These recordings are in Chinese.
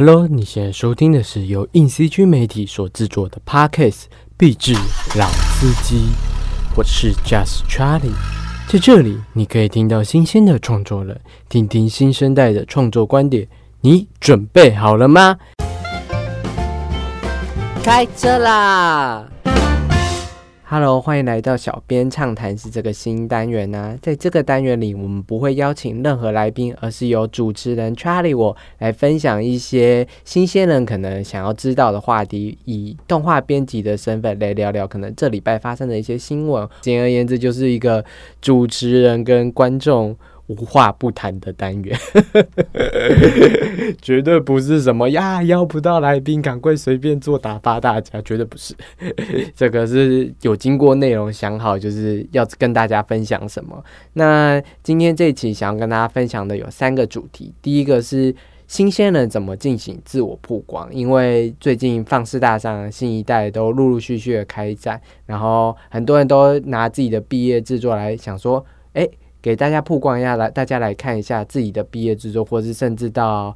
Hello，你现在收听的是由硬 CG 媒体所制作的 Podcast《壁纸老司机》，我是 Just Charlie，在这里你可以听到新鲜的创作了，听听新生代的创作观点，你准备好了吗？开车啦！！Hello，欢迎来到小编畅谈是这个新单元呢。在这个单元里，我们不会邀请任何来宾，而是由主持人 Charlie 我来分享一些新鲜人可能想要知道的话题，以动画编辑的身份来聊聊可能这礼拜发生的一些新闻。简而言之，就是一个主持人跟观众。无话不谈的单元，绝对不是什么呀，邀不到来宾，赶快随便做打发大家，绝对不是。这个是有经过内容想好，就是要跟大家分享什么。那今天这一期想要跟大家分享的有三个主题，第一个是新鲜人怎么进行自我曝光，因为最近放肆大上新一代都陆陆续续的开战，然后很多人都拿自己的毕业制作来想说，哎。给大家曝光一下，来大家来看一下自己的毕业制作，或是甚至到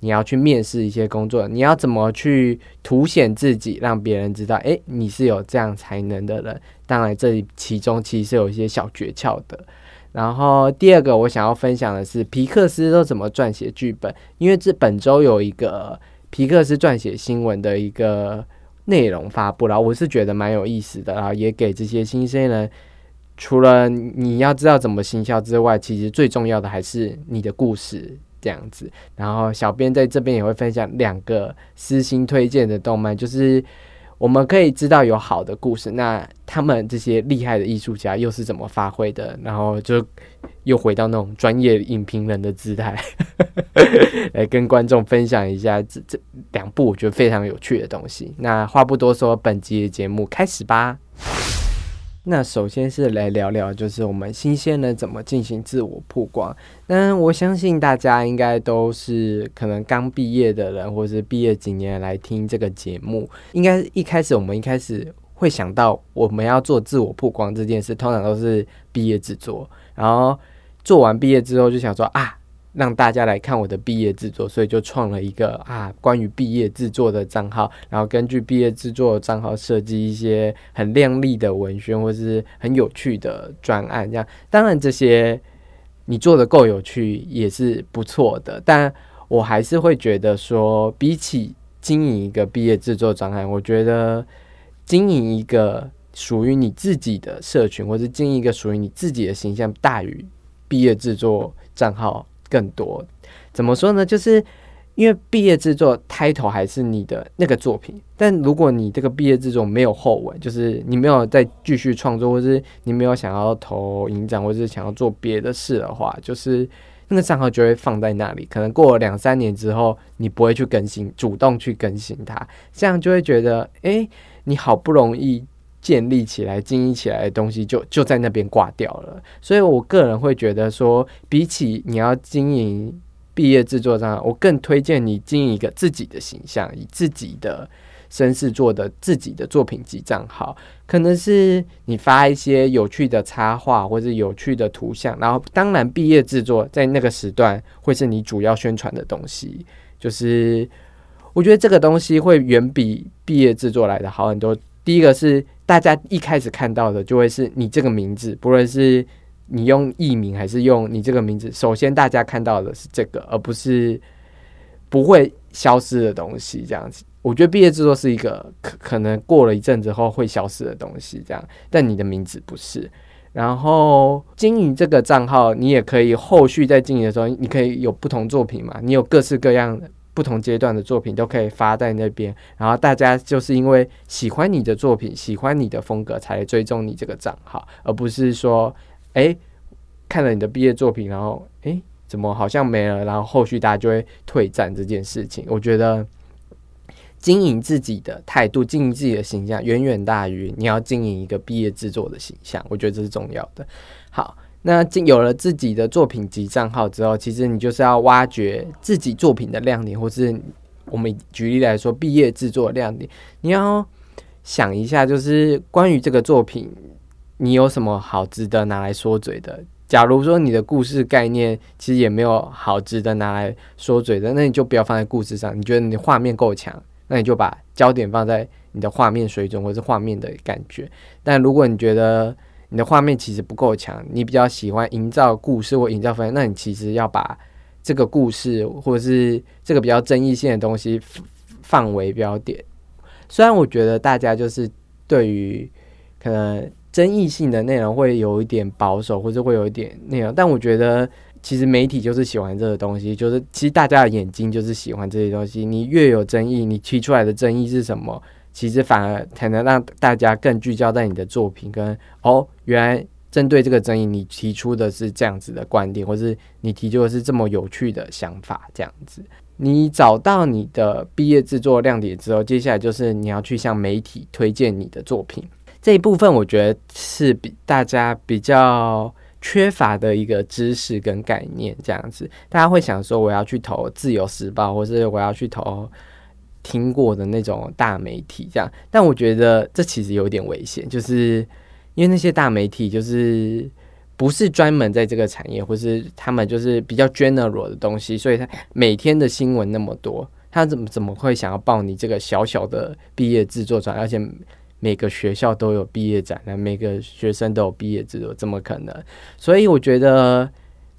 你要去面试一些工作，你要怎么去凸显自己，让别人知道，哎，你是有这样才能的人。当然，这其中其实有一些小诀窍的。然后第二个，我想要分享的是皮克斯都怎么撰写剧本，因为这本周有一个皮克斯撰写新闻的一个内容发布了，我是觉得蛮有意思的，然后也给这些新鲜人。除了你要知道怎么行销之外，其实最重要的还是你的故事这样子。然后小编在这边也会分享两个私心推荐的动漫，就是我们可以知道有好的故事，那他们这些厉害的艺术家又是怎么发挥的？然后就又回到那种专业影评人的姿态，来跟观众分享一下这这两部我觉得非常有趣的东西。那话不多说，本集的节目开始吧。那首先是来聊聊，就是我们新鲜人怎么进行自我曝光。那我相信大家应该都是可能刚毕业的人，或者是毕业几年来听这个节目。应该一开始我们一开始会想到我们要做自我曝光这件事，通常都是毕业制作，然后做完毕业之后就想说啊。让大家来看我的毕业制作，所以就创了一个啊关于毕业制作的账号，然后根据毕业制作账号设计一些很亮丽的文宣或是很有趣的专案。这样，当然这些你做的够有趣也是不错的，但我还是会觉得说，比起经营一个毕业制作专案，我觉得经营一个属于你自己的社群，或是经营一个属于你自己的形象，大于毕业制作账号。更多怎么说呢？就是因为毕业制作开头还是你的那个作品，但如果你这个毕业制作没有后文，就是你没有再继续创作，或是你没有想要投影展，或是想要做别的事的话，就是那个账号就会放在那里。可能过了两三年之后，你不会去更新，主动去更新它，这样就会觉得，哎，你好不容易。建立起来、经营起来的东西，就就在那边挂掉了。所以我个人会觉得说，比起你要经营毕业制作上，我更推荐你经营一个自己的形象，以自己的身世做的自己的作品集账号。可能是你发一些有趣的插画或者有趣的图像，然后当然毕业制作在那个时段会是你主要宣传的东西。就是我觉得这个东西会远比毕业制作来的好很多。第一个是。大家一开始看到的就会是你这个名字，不论是你用艺名还是用你这个名字，首先大家看到的是这个，而不是不会消失的东西。这样子，我觉得毕业制作是一个可可能过了一阵之后会消失的东西，这样。但你的名字不是。然后经营这个账号，你也可以后续在经营的时候，你可以有不同作品嘛，你有各式各样的。不同阶段的作品都可以发在那边，然后大家就是因为喜欢你的作品，喜欢你的风格，才追踪你这个账号，而不是说，哎，看了你的毕业作品，然后哎，怎么好像没了，然后后续大家就会退战这件事情。我觉得经营自己的态度，经营自己的形象，远远大于你要经营一个毕业制作的形象。我觉得这是重要的。好。那有了自己的作品集账号之后，其实你就是要挖掘自己作品的亮点，或是我们举例来说，毕业制作亮点，你要想一下，就是关于这个作品，你有什么好值得拿来说嘴的？假如说你的故事概念其实也没有好值得拿来说嘴的，那你就不要放在故事上。你觉得你画面够强，那你就把焦点放在你的画面水准或是画面的感觉。但如果你觉得你的画面其实不够强，你比较喜欢营造故事或营造氛围，那你其实要把这个故事或者是这个比较争议性的东西放为标点。虽然我觉得大家就是对于可能。争议性的内容会有一点保守，或者会有一点内容，但我觉得其实媒体就是喜欢这个东西，就是其实大家的眼睛就是喜欢这些东西。你越有争议，你提出来的争议是什么，其实反而才能让大家更聚焦在你的作品。跟哦，原来针对这个争议，你提出的是这样子的观点，或是你提出的是这么有趣的想法，这样子。你找到你的毕业制作亮点之后，接下来就是你要去向媒体推荐你的作品。这一部分我觉得是比大家比较缺乏的一个知识跟概念，这样子，大家会想说我要去投《自由时报》，或是我要去投听过的那种大媒体，这样。但我觉得这其实有点危险，就是因为那些大媒体就是不是专门在这个产业，或是他们就是比较 general 的东西，所以他每天的新闻那么多，他怎么怎么会想要报你这个小小的毕业制作专，而且。每个学校都有毕业展，那每个学生都有毕业制作，怎么可能？所以我觉得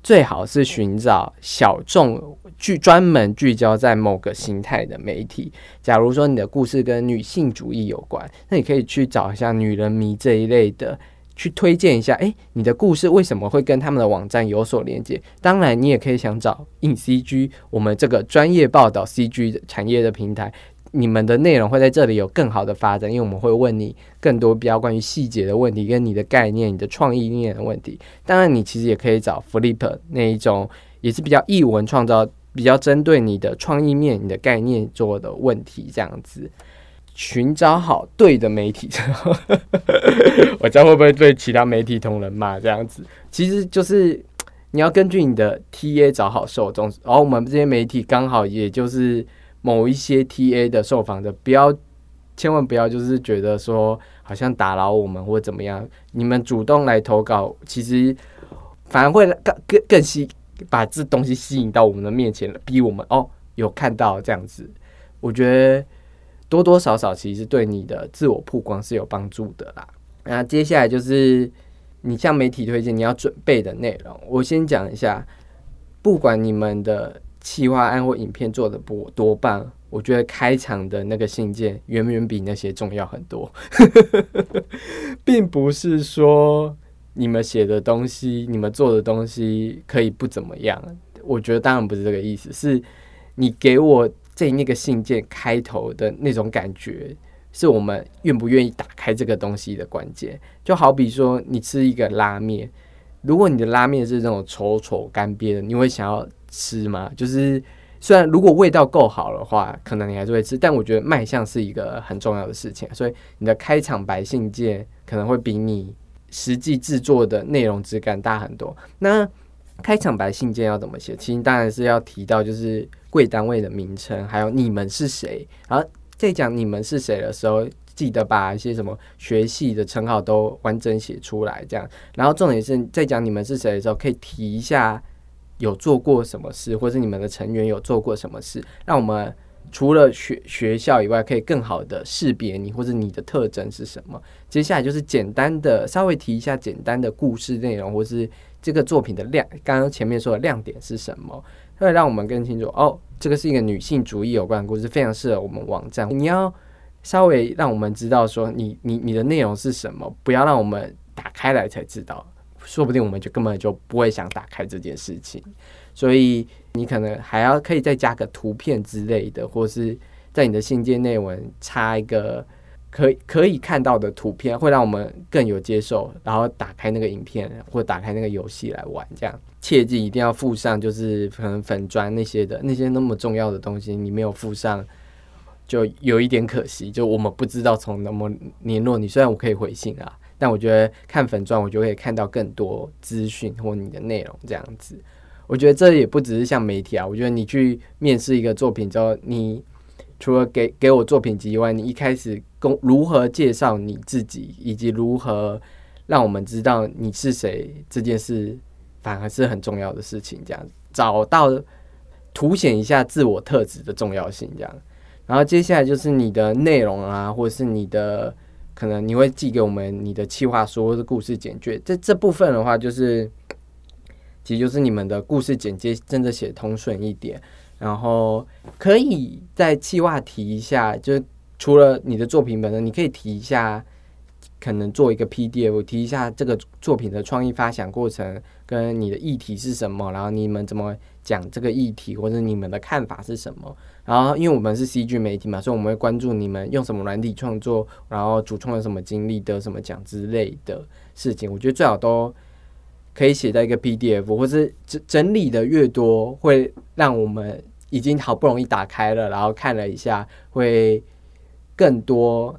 最好是寻找小众聚专门聚焦在某个形态的媒体。假如说你的故事跟女性主义有关，那你可以去找一下女人迷这一类的，去推荐一下。诶，你的故事为什么会跟他们的网站有所连接？当然，你也可以想找印 CG，我们这个专业报道 CG 的产业的平台。你们的内容会在这里有更好的发展，因为我们会问你更多比较关于细节的问题，跟你的概念、你的创意面的问题。当然，你其实也可以找 Flip 那一种，也是比较译文创造，比较针对你的创意面、你的概念做的问题这样子。寻找好对的媒体，我知道会不会对其他媒体同仁骂这样子？其实就是你要根据你的 TA 找好受众，然后我们这些媒体刚好也就是。某一些 TA 的受访者，不要，千万不要就是觉得说好像打扰我们或怎么样，你们主动来投稿，其实反而会更更更吸把这东西吸引到我们的面前，逼我们哦有看到这样子，我觉得多多少少其实对你的自我曝光是有帮助的啦。那接下来就是你向媒体推荐你要准备的内容，我先讲一下，不管你们的。企划案或影片做的不多棒，我觉得开场的那个信件远远比那些重要很多，并不是说你们写的东西、你们做的东西可以不怎么样。我觉得当然不是这个意思，是你给我在那个信件开头的那种感觉，是我们愿不愿意打开这个东西的关键。就好比说，你吃一个拉面，如果你的拉面是那种稠稠干瘪的，你会想要。吃嘛，就是虽然如果味道够好的话，可能你还是会吃，但我觉得卖相是一个很重要的事情，所以你的开场白信件可能会比你实际制作的内容质感大很多。那开场白信件要怎么写？其实当然是要提到就是贵单位的名称，还有你们是谁。然后在讲你们是谁的时候，记得把一些什么学系的称号都完整写出来，这样。然后重点是在讲你们是谁的时候，可以提一下。有做过什么事，或是你们的成员有做过什么事，让我们除了学学校以外，可以更好的识别你，或者你的特征是什么？接下来就是简单的稍微提一下简单的故事内容，或是这个作品的亮，刚刚前面说的亮点是什么，会让我们更清楚。哦，这个是一个女性主义有关的故事，非常适合我们网站。你要稍微让我们知道说，你你你的内容是什么，不要让我们打开来才知道。说不定我们就根本就不会想打开这件事情，所以你可能还要可以再加个图片之类的，或是在你的信件内文插一个可可以看到的图片，会让我们更有接受，然后打开那个影片或打开那个游戏来玩。这样切记一定要附上，就是可能粉砖那些的那些那么重要的东西，你没有附上，就有一点可惜。就我们不知道从那么联络你，虽然我可以回信啊。但我觉得看粉钻，我就可以看到更多资讯或你的内容这样子。我觉得这也不只是像媒体啊，我觉得你去面试一个作品之后，你除了给给我作品集以外，你一开始公如何介绍你自己，以及如何让我们知道你是谁这件事，反而是很重要的事情。这样找到凸显一下自我特质的重要性，这样。然后接下来就是你的内容啊，或者是你的可能你会寄给我们你的企划书或者故事简介。这这部分的话，就是其实就是你们的故事简介真的写通顺一点，然后可以在企划提一下，就是除了你的作品本身，你可以提一下。可能做一个 PDF，提一下这个作品的创意发想过程，跟你的议题是什么，然后你们怎么讲这个议题，或者你们的看法是什么。然后，因为我们是 CG 媒体嘛，所以我们会关注你们用什么软体创作，然后主创有什么经历，得什么奖之类的事情。我觉得最好都可以写在一个 PDF，或是整整理的越多，会让我们已经好不容易打开了，然后看了一下，会更多。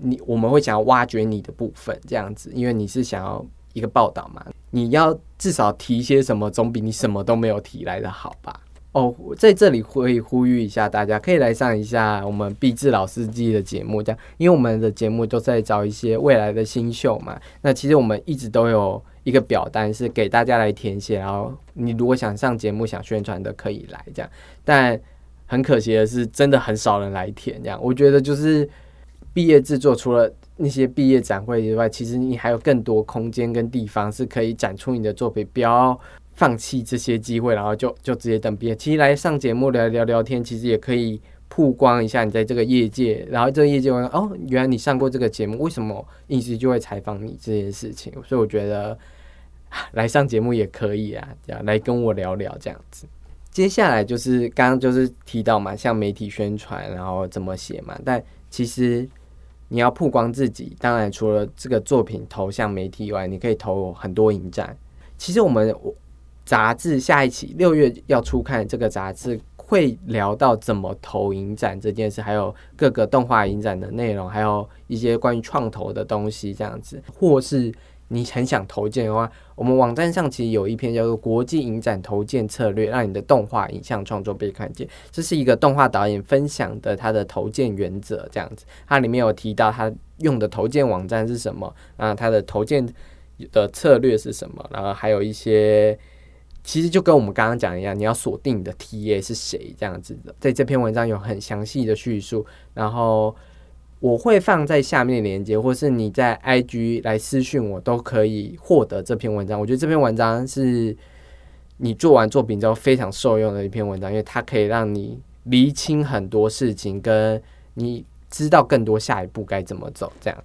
你我们会想要挖掘你的部分，这样子，因为你是想要一个报道嘛，你要至少提些什么，总比你什么都没有提来的好吧？哦，在这里会呼吁一下大家，可以来上一下我们毕志老司机的节目，这样，因为我们的节目都在找一些未来的新秀嘛。那其实我们一直都有一个表单是给大家来填写，然后你如果想上节目、想宣传的，可以来这样。但很可惜的是，真的很少人来填，这样，我觉得就是。毕业制作除了那些毕业展会以外，其实你还有更多空间跟地方是可以展出你的作品，不要放弃这些机会，然后就就直接等毕业。其实来上节目聊聊聊天，其实也可以曝光一下你在这个业界，然后这个业界哦，原来你上过这个节目，为什么一直就会采访你这件事情？所以我觉得来上节目也可以啊，这样来跟我聊聊这样子。接下来就是刚刚就是提到嘛，像媒体宣传，然后怎么写嘛，但其实。你要曝光自己，当然除了这个作品投向媒体以外，你可以投很多影展。其实我们杂志下一期六月要出看，这个杂志会聊到怎么投影展这件事，还有各个动画影展的内容，还有一些关于创投的东西，这样子，或是。你很想投件的话，我们网站上其实有一篇叫做《国际影展投件策略》，让你的动画影像创作被看见。这是一个动画导演分享的他的投件原则，这样子。它里面有提到他用的投件网站是什么，啊，他的投件的策略是什么，然后还有一些，其实就跟我们刚刚讲一样，你要锁定你的 TA 是谁，这样子的。在这篇文章有很详细的叙述，然后。我会放在下面链接，或是你在 IG 来私讯我，都可以获得这篇文章。我觉得这篇文章是你做完作品之后非常受用的一篇文章，因为它可以让你厘清很多事情，跟你知道更多下一步该怎么走。这样，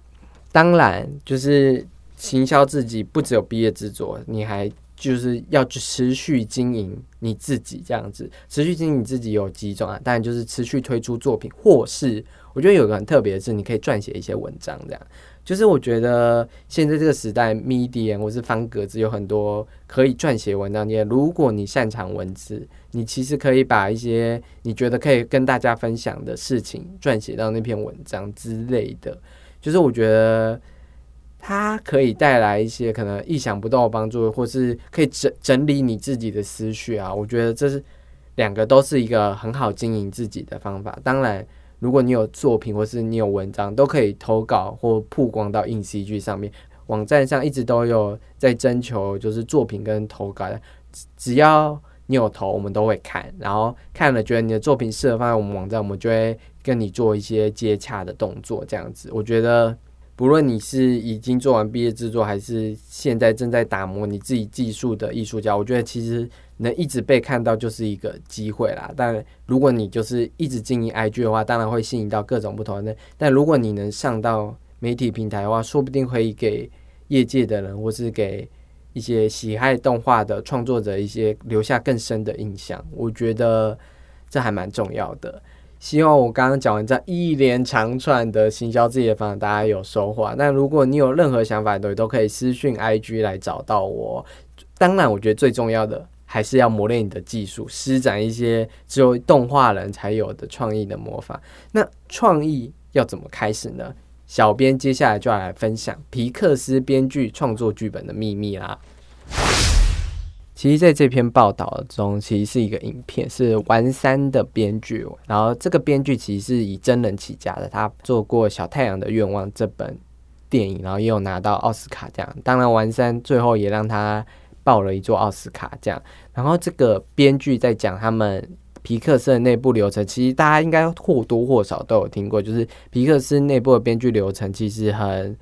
当然就是行销自己不只有毕业制作，你还就是要持续经营你自己。这样子，持续经营你自己有几种啊？当然就是持续推出作品，或是。我觉得有个很特别的是，你可以撰写一些文章，这样就是我觉得现在这个时代，Medium 或是方格子有很多可以撰写文章。你如果你擅长文字，你其实可以把一些你觉得可以跟大家分享的事情撰写到那篇文章之类的。就是我觉得它可以带来一些可能意想不到的帮助，或是可以整整理你自己的思绪啊。我觉得这是两个都是一个很好经营自己的方法。当然。如果你有作品或是你有文章，都可以投稿或曝光到硬 CG 上面。网站上一直都有在征求，就是作品跟投稿的。只要你有投，我们都会看。然后看了觉得你的作品适合放在我们网站，我们就会跟你做一些接洽的动作。这样子，我觉得。不论你是已经做完毕业制作，还是现在正在打磨你自己技术的艺术家，我觉得其实能一直被看到就是一个机会啦。但如果你就是一直经营 IG 的话，当然会吸引到各种不同的人。但如果你能上到媒体平台的话，说不定可以给业界的人，或是给一些喜爱动画的创作者一些留下更深的印象。我觉得这还蛮重要的。希望我刚刚讲完这一连长串的行销自己的方法，大家有收获。那如果你有任何想法，都都可以私讯 IG 来找到我。当然，我觉得最重要的还是要磨练你的技术，施展一些只有动画人才有的创意的魔法。那创意要怎么开始呢？小编接下来就要来分享皮克斯编剧创作剧本的秘密啦。其实，在这篇报道中，其实是一个影片，是丸三的编剧。然后，这个编剧其实是以真人起家的，他做过《小太阳的愿望》这本电影，然后也有拿到奥斯卡奖。当然，丸三最后也让他报了一座奥斯卡奖。然后这个编剧在讲他们皮克斯的内部流程，其实大家应该或多或少都有听过，就是皮克斯内部的编剧流程其实很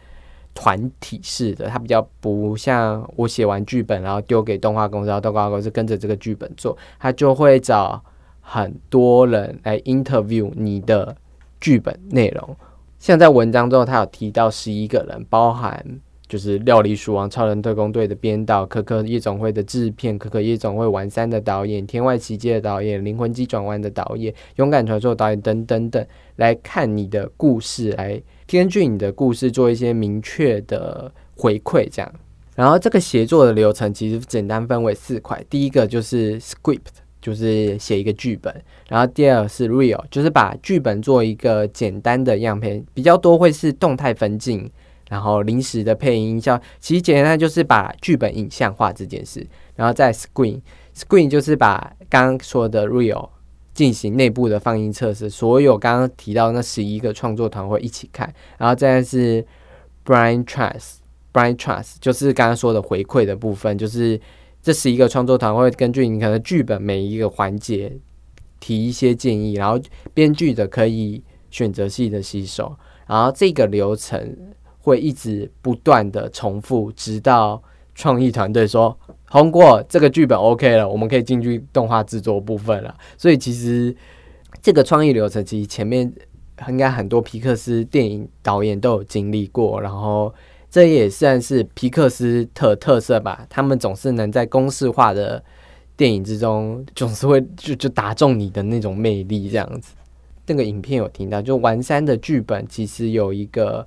团体式的，它比较不像我写完剧本然后丢给动画公司，然后动画公司跟着这个剧本做，他就会找很多人来 interview 你的剧本内容。像在文章中，他有提到十一个人，包含就是《料理鼠王》《超人特工队》的编导，《可可夜总会》的制片，《可可夜总会》玩三的导演，《天外奇迹》的导演，《灵魂机转弯》的导演，《勇敢传说》导演等等等，来看你的故事，来根据你的故事做一些明确的回馈，这样。然后这个协作的流程其实简单分为四块，第一个就是 script。就是写一个剧本，然后第二是 real，就是把剧本做一个简单的样片，比较多会是动态分镜，然后临时的配音效。其实简单就是把剧本影像化这件事，然后再 screen，screen 就是把刚刚说的 real 进行内部的放映测试，所有刚刚提到那十一个创作团会一起看，然后再是 brain trust，brain trust 就是刚刚说的回馈的部分，就是。这十一个创作团会根据你可能剧本每一个环节提一些建议，然后编剧的可以选择性的吸收，然后这个流程会一直不断的重复，直到创意团队说通过这个剧本 OK 了，我们可以进去动画制作部分了。所以其实这个创意流程其实前面应该很多皮克斯电影导演都有经历过，然后。这也算是皮克斯特特色吧，他们总是能在公式化的电影之中，总是会就就打中你的那种魅力这样子。那个影片有听到，就完山的剧本其实有一个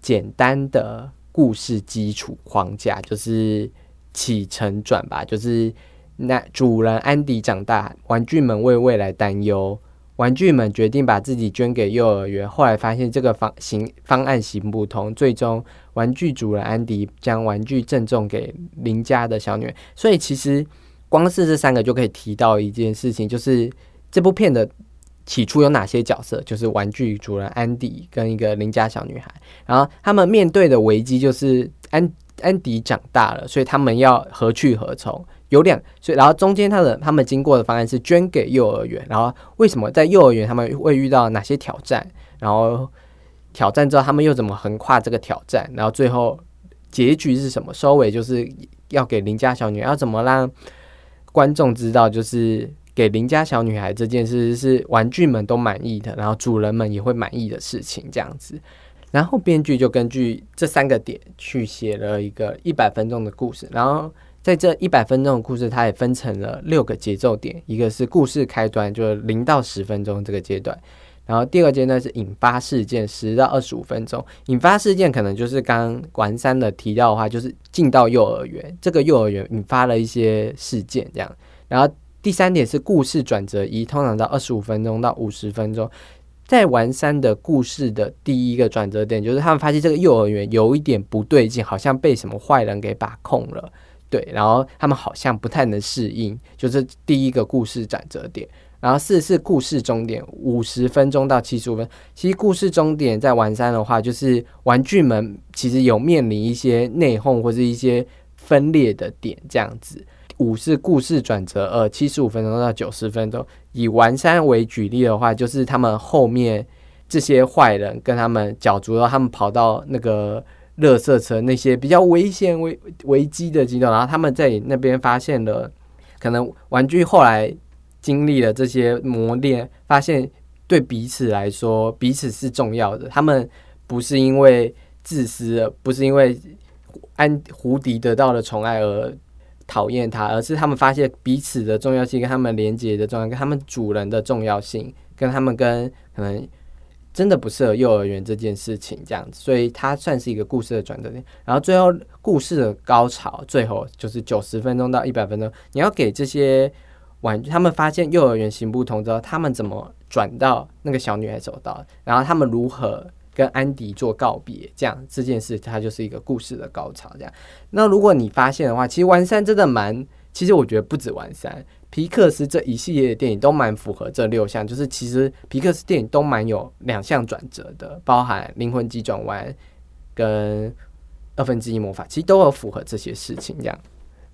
简单的故事基础框架，就是起承转吧，就是那主人安迪长大，玩具们为未来担忧。玩具们决定把自己捐给幼儿园，后来发现这个方行方案行不通，最终玩具主人安迪将玩具赠送给邻家的小女。所以其实光是这三个就可以提到一件事情，就是这部片的起初有哪些角色，就是玩具主人安迪跟一个邻家小女孩，然后他们面对的危机就是安安迪长大了，所以他们要何去何从？有两，所以然后中间他的他们经过的方案是捐给幼儿园，然后为什么在幼儿园他们会遇到哪些挑战？然后挑战之后他们又怎么横跨这个挑战？然后最后结局是什么？收尾就是要给邻家小女孩，要怎么让观众知道，就是给邻家小女孩这件事是玩具们都满意的，然后主人们也会满意的事情，这样子。然后编剧就根据这三个点去写了一个一百分钟的故事，然后。在这一百分钟的故事，它也分成了六个节奏点，一个是故事开端，就是零到十分钟这个阶段，然后第二个阶段是引发事件，十到二十五分钟。引发事件可能就是刚完三的提到的话，就是进到幼儿园，这个幼儿园引发了一些事件这样。然后第三点是故事转折一，通常到二十五分钟到五十分钟。在完三的故事的第一个转折点，就是他们发现这个幼儿园有一点不对劲，好像被什么坏人给把控了。对，然后他们好像不太能适应，就是第一个故事转折点。然后四是故事终点，五十分钟到七十五分。其实故事终点在玩三的话，就是玩具们其实有面临一些内讧或者一些分裂的点这样子。五是故事转折二，七十五分钟到九十分钟。以完三为举例的话，就是他们后面这些坏人跟他们角逐到他们跑到那个。垃圾车那些比较危险、危危机的阶段，然后他们在那边发现了，可能玩具后来经历了这些磨练，发现对彼此来说，彼此是重要的。他们不是因为自私，不是因为安胡迪得到了宠爱而讨厌他，而是他们发现彼此的重要性，跟他们连接的重要，跟他们主人的重要性，跟他们跟可能。真的不适合幼儿园这件事情，这样子，所以它算是一个故事的转折点。然后最后故事的高潮，最后就是九十分钟到一百分钟，你要给这些玩具，他们发现幼儿园行不通之后，他们怎么转到那个小女孩走道，然后他们如何跟安迪做告别，这样这件事，它就是一个故事的高潮。这样，那如果你发现的话，其实完善真的蛮，其实我觉得不止完善。皮克斯这一系列的电影都蛮符合这六项，就是其实皮克斯电影都蛮有两项转折的，包含灵魂急转弯跟二分之一魔法，其实都有符合这些事情这样。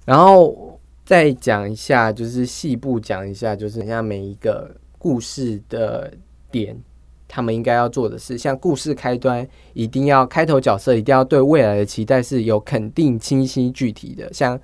然后再讲一下，就是细部讲一下，就是像每一个故事的点，他们应该要做的事，像故事开端一定要开头角色一定要对未来的期待是有肯定、清晰、具体的。像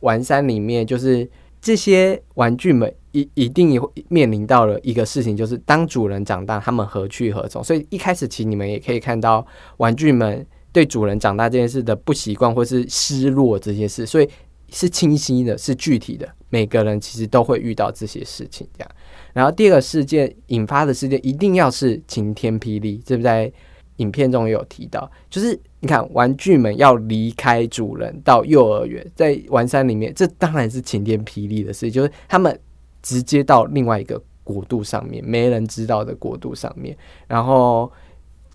玩山里面，就是这些玩具们一一定会面临到了一个事情，就是当主人长大，他们何去何从？所以一开始其实你们也可以看到玩具们对主人长大这件事的不习惯或是失落这些事，所以。是清晰的，是具体的，每个人其实都会遇到这些事情，这样。然后第二个事件引发的事件一定要是晴天霹雳，这不在影片中也有提到。就是你看，玩具们要离开主人到幼儿园，在玩山里面，这当然是晴天霹雳的事，就是他们直接到另外一个国度上面，没人知道的国度上面，然后。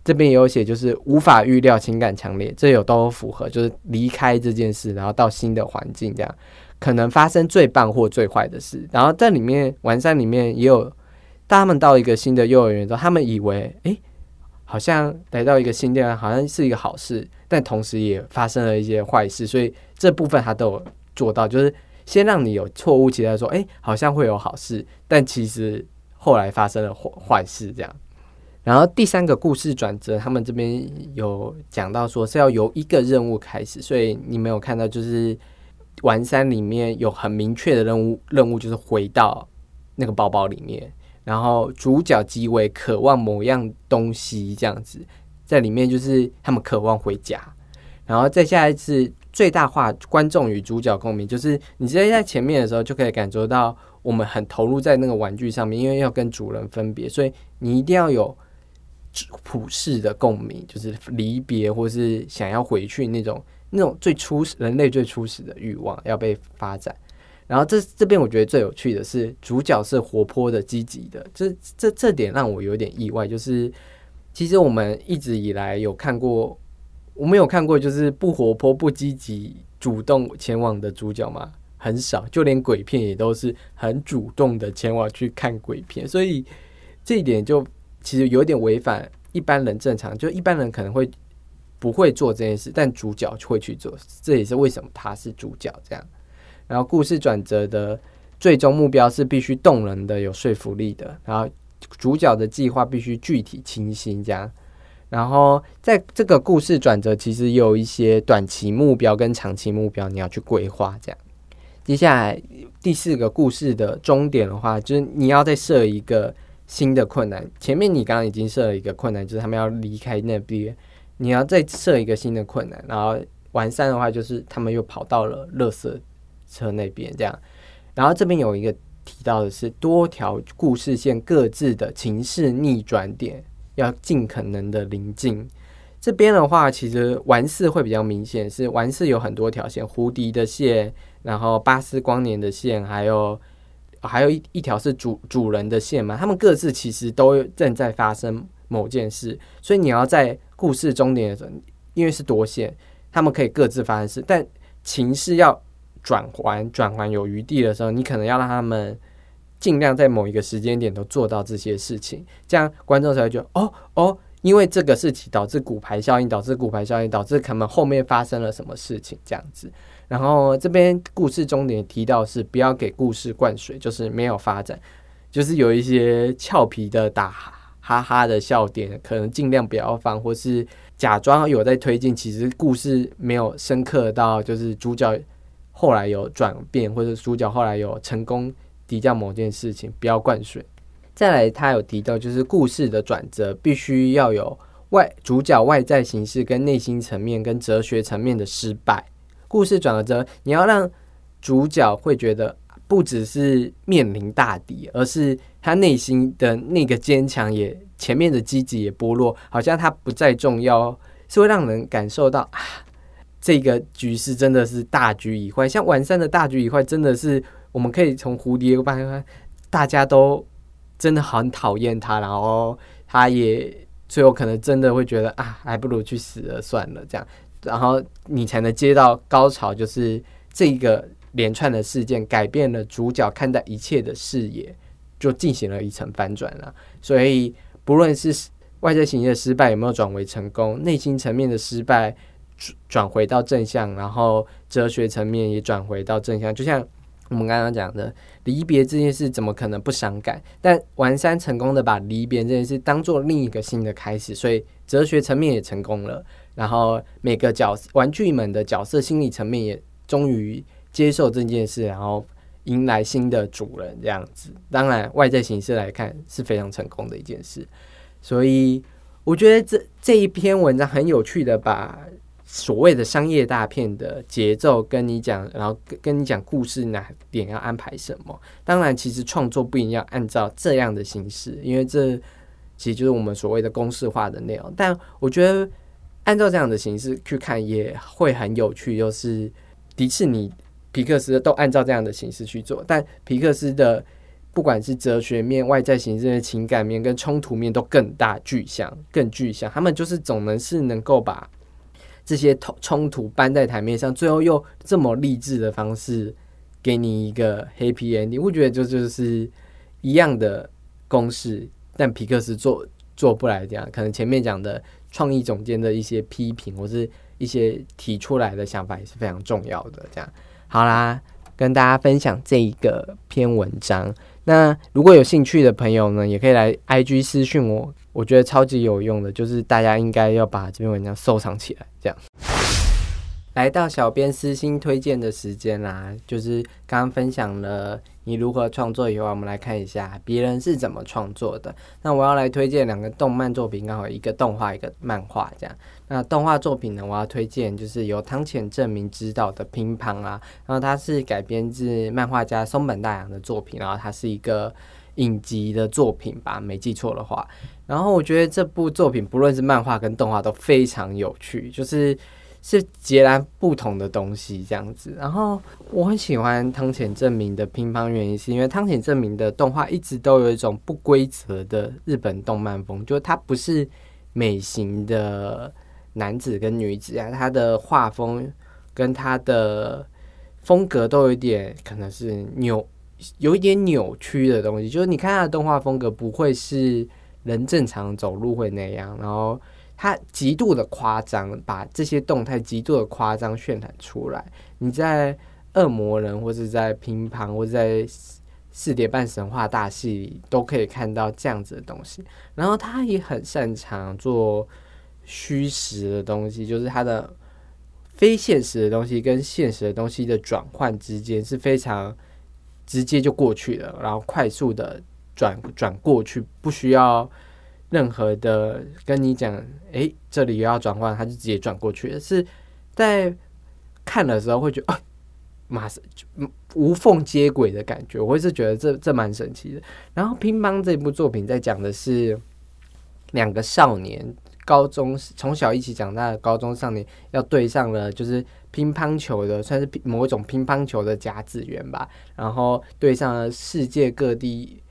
这边也有写，就是无法预料，情感强烈，这有都符合，就是离开这件事，然后到新的环境，这样可能发生最棒或最坏的事。然后在里面，完善里面也有，他们到一个新的幼儿园之后，他们以为，哎，好像来到一个新地方，好像是一个好事，但同时也发生了一些坏事。所以这部分他都有做到，就是先让你有错误期待，说，哎，好像会有好事，但其实后来发生了坏坏事，这样。然后第三个故事转折，他们这边有讲到说是要由一个任务开始，所以你没有看到就是玩山里面有很明确的任务，任务就是回到那个包包里面，然后主角极为渴望某样东西，这样子在里面就是他们渴望回家，然后再下一次最大化观众与主角共鸣，就是你直接在前面的时候就可以感受到我们很投入在那个玩具上面，因为要跟主人分别，所以你一定要有。普世的共鸣，就是离别或是想要回去那种那种最初始人类最初始的欲望要被发展。然后这这边我觉得最有趣的是主角是活泼的、积极的，这这这点让我有点意外。就是其实我们一直以来有看过，我们有看过就是不活泼、不积极、主动前往的主角吗？很少，就连鬼片也都是很主动的前往去看鬼片，所以这一点就。其实有点违反一般人正常，就一般人可能会不会做这件事，但主角会去做，这也是为什么他是主角这样。然后故事转折的最终目标是必须动人的、有说服力的，然后主角的计划必须具体清晰这样。然后在这个故事转折，其实有一些短期目标跟长期目标，你要去规划这样。接下来第四个故事的终点的话，就是你要再设一个。新的困难，前面你刚刚已经设了一个困难，就是他们要离开那边，你要再设一个新的困难，然后完善的话，就是他们又跑到了垃圾车那边，这样。然后这边有一个提到的是多条故事线各自的情势逆转点要尽可能的临近。这边的话，其实完事会比较明显，是完事有很多条线，胡迪的线，然后巴斯光年的线，还有。还有一一条是主主人的线嘛，他们各自其实都正在发生某件事，所以你要在故事终点的时候，因为是多线，他们可以各自发生事，但情势要转环转环有余地的时候，你可能要让他们尽量在某一个时间点都做到这些事情，这样观众才会觉得哦哦，因为这个事情导致骨牌效应，导致骨牌效应，导致他们后面发生了什么事情，这样子。然后这边故事终点提到是不要给故事灌水，就是没有发展，就是有一些俏皮的打哈哈的笑点，可能尽量不要放，或是假装有在推进，其实故事没有深刻到，就是主角后来有转变，或者主角后来有成功抵掉某件事情，不要灌水。再来，他有提到就是故事的转折必须要有外主角外在形式跟内心层面跟哲学层面的失败。故事转折，你要让主角会觉得不只是面临大敌，而是他内心的那个坚强也前面的积极也剥落，好像他不再重要，是会让人感受到啊，这个局势真的是大局已坏。像晚上的大局已坏，真的是我们可以从蝴蝶般，大家都真的很讨厌他，然后他也最后可能真的会觉得啊，还不如去死了算了，这样。然后你才能接到高潮，就是这个连串的事件改变了主角看待一切的视野，就进行了一层反转了。所以不论是外在形式的失败有没有转为成功，内心层面的失败，转转回到正向，然后哲学层面也转回到正向。就像我们刚刚讲的，离别这件事怎么可能不伤感？但完山成功的把离别这件事当做另一个新的开始，所以哲学层面也成功了。然后每个角玩具们的角色心理层面也终于接受这件事，然后迎来新的主人这样子。当然，外在形式来看是非常成功的一件事。所以我觉得这这一篇文章很有趣的把。所谓的商业大片的节奏，跟你讲，然后跟你讲故事哪点要安排什么？当然，其实创作不一定要按照这样的形式，因为这其实就是我们所谓的公式化的内容。但我觉得按照这样的形式去看也会很有趣。就是迪士尼、皮克斯都按照这样的形式去做，但皮克斯的不管是哲学面、外在形式的情感面跟冲突面都更大、具象、更具象。他们就是总能是能够把。这些冲突搬在台面上，最后又这么励志的方式给你一个 happy ending，我觉得就就是一样的公式，但皮克斯做做不来这样。可能前面讲的创意总监的一些批评，或是一些提出来的想法也是非常重要的。这样好啦，跟大家分享这一个篇文章。那如果有兴趣的朋友呢，也可以来 IG 私讯我，我觉得超级有用的，就是大家应该要把这篇文章收藏起来。这样，来到小编私心推荐的时间啦，就是刚刚分享了你如何创作以后，我们来看一下别人是怎么创作的。那我要来推荐两个动漫作品，刚好一个动画，一个漫画，这样。那动画作品呢？我要推荐就是由汤浅证明执导的《乒乓》啊，然后它是改编自漫画家松本大洋的作品，然后它是一个影集的作品吧，没记错的话。然后我觉得这部作品不论是漫画跟动画都非常有趣，就是是截然不同的东西这样子。然后我很喜欢汤浅证明的《乒乓》，原因是因为汤浅证明的动画一直都有一种不规则的日本动漫风，就是它不是美型的。男子跟女子啊，他的画风跟他的风格都有点可能是扭，有一点扭曲的东西。就是你看他的动画风格，不会是人正常走路会那样，然后他极度的夸张，把这些动态极度的夸张渲染出来。你在恶魔人或者在乒乓或者在四点半神话大戏里都可以看到这样子的东西。然后他也很擅长做。虚实的东西，就是它的非现实的东西跟现实的东西的转换之间是非常直接就过去了，然后快速的转转过去，不需要任何的跟你讲，哎，这里要转换，它就直接转过去了。是在看的时候会觉得，啊，马上就无缝接轨的感觉，我会是觉得这这蛮神奇的。然后《乒乓》这部作品在讲的是两个少年。高中从小一起长大的高中少年，要对上了就是乒乓球的，算是某一种乒乓球的甲子园吧。然后对上了世界各地，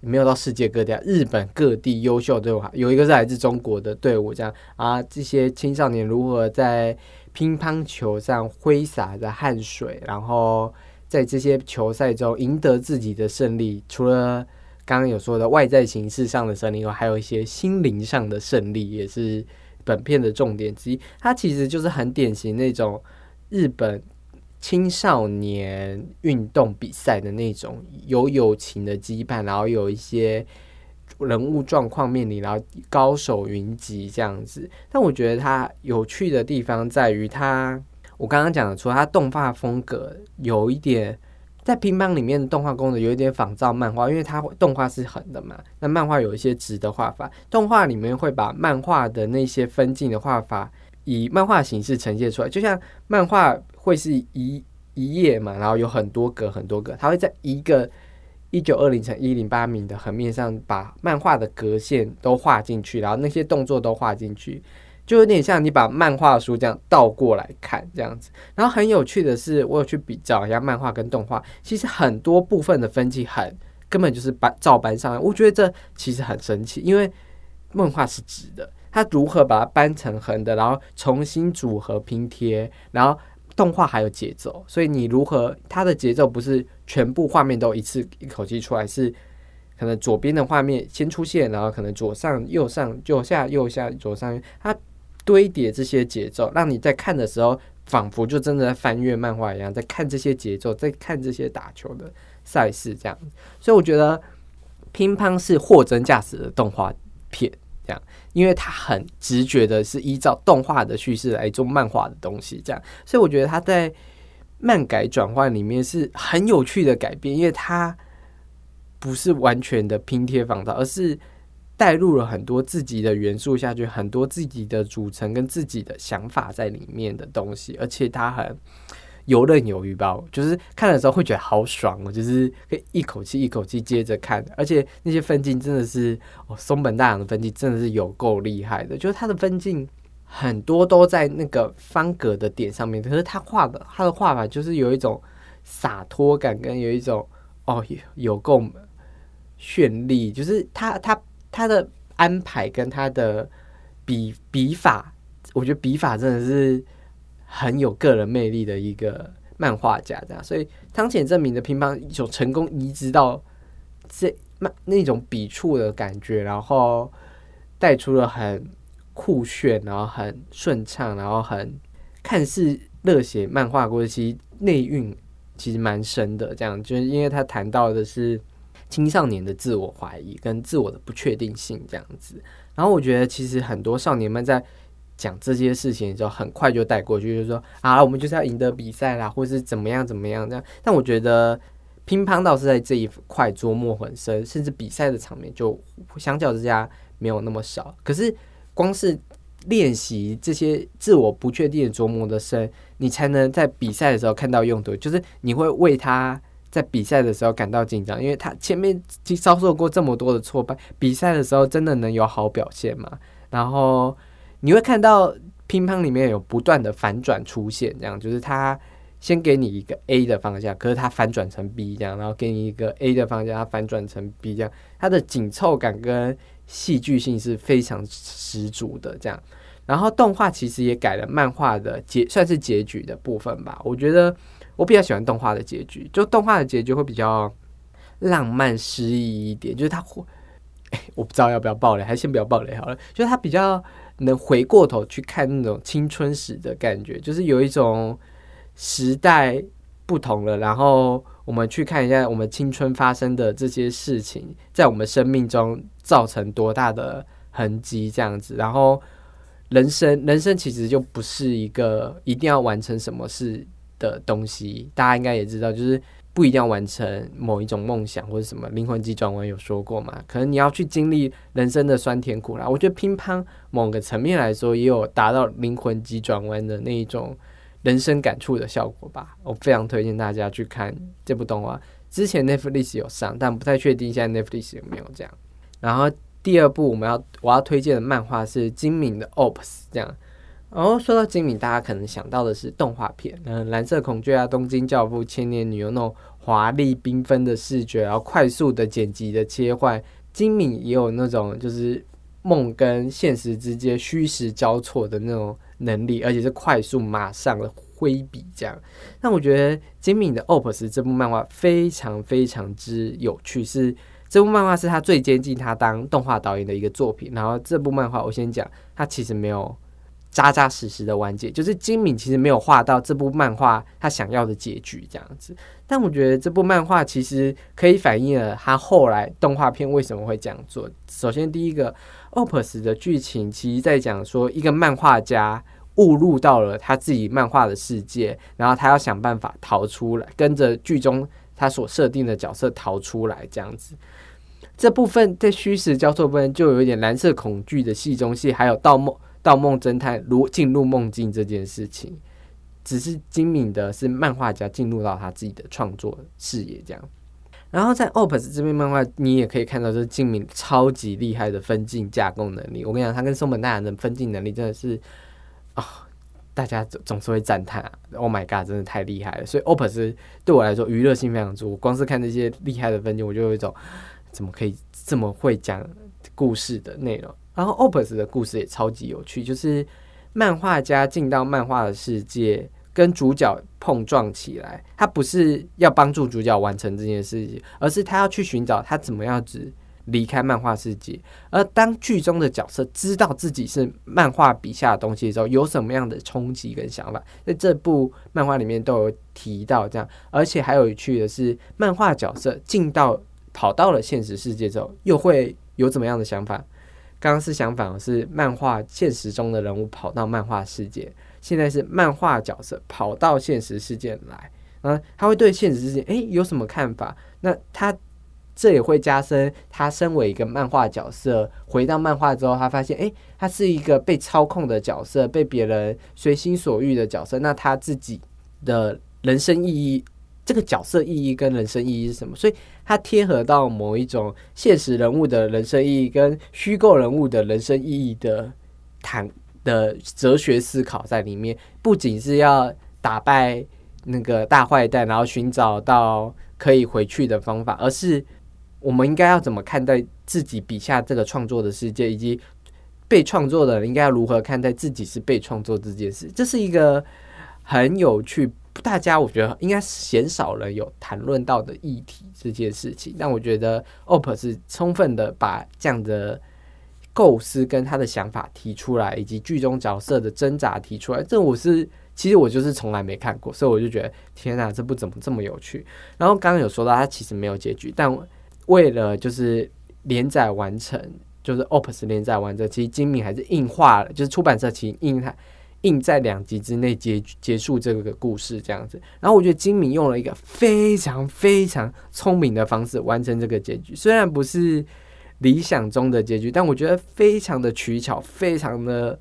没有到世界各地啊，日本各地优秀队伍，有一个是来自中国的队伍。这样啊，这些青少年如何在乒乓球上挥洒着汗水，然后在这些球赛中赢得自己的胜利？除了刚刚有说的外在形式上的胜利，还有一些心灵上的胜利，也是本片的重点之一。它其实就是很典型那种日本青少年运动比赛的那种有友情的羁绊，然后有一些人物状况面临，然后高手云集这样子。但我觉得它有趣的地方在于，它我刚刚讲的，除了它动画风格有一点。在乒乓里面的动画功能有一点仿照漫画，因为它动画是横的嘛，那漫画有一些直的画法。动画里面会把漫画的那些分镜的画法以漫画形式呈现出来，就像漫画会是一一页嘛，然后有很多格很多格，它会在一个一九二零乘一零八米的横面上把漫画的格线都画进去，然后那些动作都画进去。就有点像你把漫画书这样倒过来看这样子，然后很有趣的是，我有去比较一下漫画跟动画，其实很多部分的分镜很根本就是搬照搬上来，我觉得这其实很神奇，因为漫画是直的，它如何把它搬成横的，然后重新组合拼贴，然后动画还有节奏，所以你如何它的节奏不是全部画面都一次一口气出来，是可能左边的画面先出现，然后可能左上右上右下右下左上它。堆叠这些节奏，让你在看的时候，仿佛就真的在翻阅漫画一样，在看这些节奏，在看这些打球的赛事这样。所以我觉得乒乓是货真价实的动画片，这样，因为它很直觉的是依照动画的叙事来做漫画的东西，这样。所以我觉得它在漫改转换里面是很有趣的改变，因为它不是完全的拼贴仿造，而是带入了很多自己的元素下去，很多自己的组成跟自己的想法在里面的东西，而且它很游刃有余吧。就是看的时候会觉得好爽哦，就是可以一口气一口气接着看，而且那些分镜真的是哦，松本大洋的分镜真的是有够厉害的，就是他的分镜。很多都在那个方格的点上面，可是他画的他的画法就是有一种洒脱感，跟有一种哦有够绚丽，就是他他他的安排跟他的笔笔法，我觉得笔法真的是很有个人魅力的一个漫画家，这样，所以汤浅证明的乒乓有成功移植到这那那种笔触的感觉，然后带出了很。酷炫，然后很顺畅，然后很看似热血漫画故事，其实内蕴其实蛮深的。这样就是因为他谈到的是青少年的自我怀疑跟自我的不确定性这样子。然后我觉得其实很多少年们在讲这些事情的时候，很快就带过去，就是说啊，我们就是要赢得比赛啦，或是怎么样怎么样这样。但我觉得乒乓倒是在这一块琢磨很深，甚至比赛的场面就相较之下没有那么少。可是。光是练习这些自我不确定的琢磨的深，你才能在比赛的时候看到用途。就是你会为他在比赛的时候感到紧张，因为他前面遭受过这么多的挫败，比赛的时候真的能有好表现吗？然后你会看到乒乓里面有不断的反转出现，这样就是他先给你一个 A 的方向，可是他反转成 B 这样，然后给你一个 A 的方向，他反转成 B 这样，它的紧凑感跟。戏剧性是非常十足的，这样。然后动画其实也改了漫画的结，算是结局的部分吧。我觉得我比较喜欢动画的结局，就动画的结局会比较浪漫诗意一点。就是他，哎，我不知道要不要爆雷，还是先不要爆雷好了。就是他比较能回过头去看那种青春史的感觉，就是有一种时代不同了，然后。我们去看一下我们青春发生的这些事情，在我们生命中造成多大的痕迹，这样子。然后，人生，人生其实就不是一个一定要完成什么事的东西。大家应该也知道，就是不一定要完成某一种梦想或者什么。灵魂急转弯有说过嘛？可能你要去经历人生的酸甜苦辣。我觉得乒乓某个层面来说，也有达到灵魂急转弯的那一种。人生感触的效果吧，我非常推荐大家去看这部动画。之前 Netflix 有上，但不太确定现在 Netflix 有没有这样。然后第二部我们要我要推荐的漫画是金敏的 Ops，这样。哦说到金敏，大家可能想到的是动画片，嗯，蓝色恐惧啊，东京教父，千年女优那种华丽缤纷的视觉，然后快速的剪辑的切换。金敏也有那种就是梦跟现实之间虚实交错的那种。能力，而且是快速马上的挥笔这样。那我觉得金敏的《OPUS》这部漫画非常非常之有趣，是这部漫画是他最接近他当动画导演的一个作品。然后这部漫画我先讲，他其实没有扎扎实实的完结，就是金敏其实没有画到这部漫画他想要的结局这样子。但我觉得这部漫画其实可以反映了他后来动画片为什么会这样做。首先第一个。Opus 的剧情其实在讲说，一个漫画家误入到了他自己漫画的世界，然后他要想办法逃出来，跟着剧中他所设定的角色逃出来，这样子。这部分在虚实交错部分就有一点蓝色恐惧的戏中戏，还有盗梦盗梦侦探如进入梦境这件事情，只是精明的是漫画家进入到他自己的创作视野这样。然后在 OPUS 这边漫画，你也可以看到，就是金敏超级厉害的分镜架构能力。我跟你讲，他跟松本大洋的分镜能力真的是啊，大家总总是会赞叹啊！Oh my god，真的太厉害了！所以 OPUS 对我来说娱乐性非常足。光是看那些厉害的分镜，我就有一种怎么可以这么会讲故事的内容。然后 OPUS 的故事也超级有趣，就是漫画家进到漫画的世界。跟主角碰撞起来，他不是要帮助主角完成这件事情，而是他要去寻找他怎么样子离开漫画世界。而当剧中的角色知道自己是漫画笔下的东西的时候，有什么样的冲击跟想法，在这部漫画里面都有提到。这样，而且还有趣的是，漫画角色进到跑到了现实世界之后，又会有怎么样的想法？刚刚是相反，是漫画现实中的人物跑到漫画世界，现在是漫画角色跑到现实世界来。啊，他会对现实世界诶有什么看法？那他这也会加深他身为一个漫画角色，回到漫画之后，他发现诶，他是一个被操控的角色，被别人随心所欲的角色。那他自己的人生意义，这个角色意义跟人生意义是什么？所以，它贴合到某一种现实人物的人生意义跟虚构人物的人生意义的谈的哲学思考在里面，不仅是要打败。那个大坏蛋，然后寻找到可以回去的方法，而是我们应该要怎么看待自己笔下这个创作的世界，以及被创作的人应该要如何看待自己是被创作这件事。这是一个很有趣，大家我觉得应该鲜少人有谈论到的议题这件事情。但我觉得 OP 是充分的把这样的构思跟他的想法提出来，以及剧中角色的挣扎提出来。这我是。其实我就是从来没看过，所以我就觉得天哪，这部怎么这么有趣？然后刚刚有说到，它其实没有结局，但为了就是连载完成，就是 OPUS 连载完成，其实金明还是硬化了，就是出版社其实硬它硬在两集之内结结束这个故事这样子。然后我觉得金敏用了一个非常非常聪明的方式完成这个结局，虽然不是理想中的结局，但我觉得非常的取巧，非常的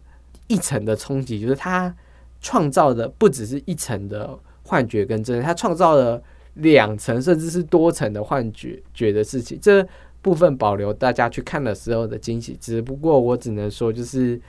一层的冲击，就是他。创造的不只是一层的幻觉跟真，他创造了两层甚至是多层的幻觉觉的事情。这部分保留大家去看的时候的惊喜。只不过我只能说，就是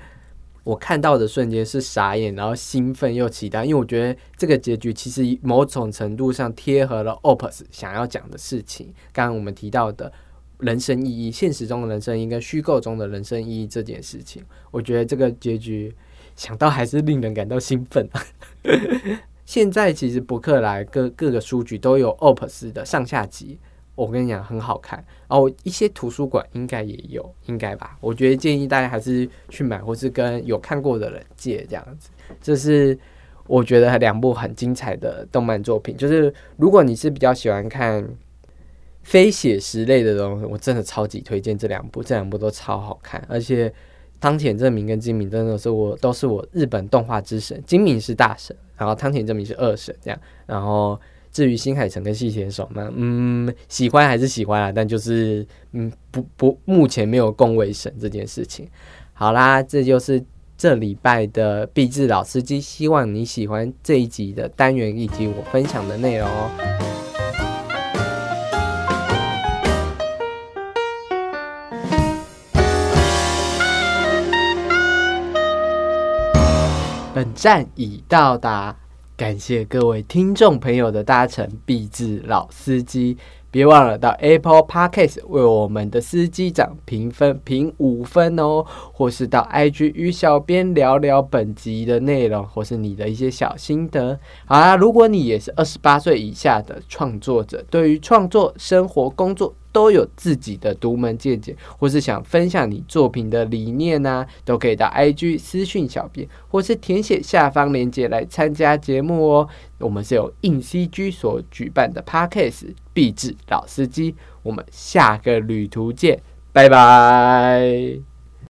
我看到的瞬间是傻眼，然后兴奋又期待，因为我觉得这个结局其实某种程度上贴合了 OPUS 想要讲的事情。刚刚我们提到的人生意义、现实中的人生意义跟虚构中的人生意义这件事情，我觉得这个结局。想到还是令人感到兴奋。现在其实博客来各各个书局都有 OPUS 的上下集，我跟你讲很好看。然后一些图书馆应该也有，应该吧？我觉得建议大家还是去买，或是跟有看过的人借这样子。这是我觉得两部很精彩的动漫作品。就是如果你是比较喜欢看非写实类的东西，我真的超级推荐这两部，这两部都超好看，而且。汤浅证明跟金敏真的是我都是我日本动画之神，金敏是大神，然后汤浅证明是二神这样。然后至于新海诚跟细田守嘛，嗯，喜欢还是喜欢啊，但就是嗯不不，目前没有共为神这件事情。好啦，这就是这礼拜的毕志老司机，希望你喜欢这一集的单元以及我分享的内容哦。本站已到达，感谢各位听众朋友的搭乘。必智老司机，别忘了到 Apple Podcast 为我们的司机长评分评五分哦，或是到 IG 与小编聊聊本集的内容，或是你的一些小心得。好啦，如果你也是二十八岁以下的创作者，对于创作、生活、工作。都有自己的独门见解，或是想分享你作品的理念呢，都可以到 IG 私讯小编，或是填写下方链接来参加节目哦。我们是由硬 CG 所举办的 Parkes 必智老司机，我们下个旅途见，拜拜。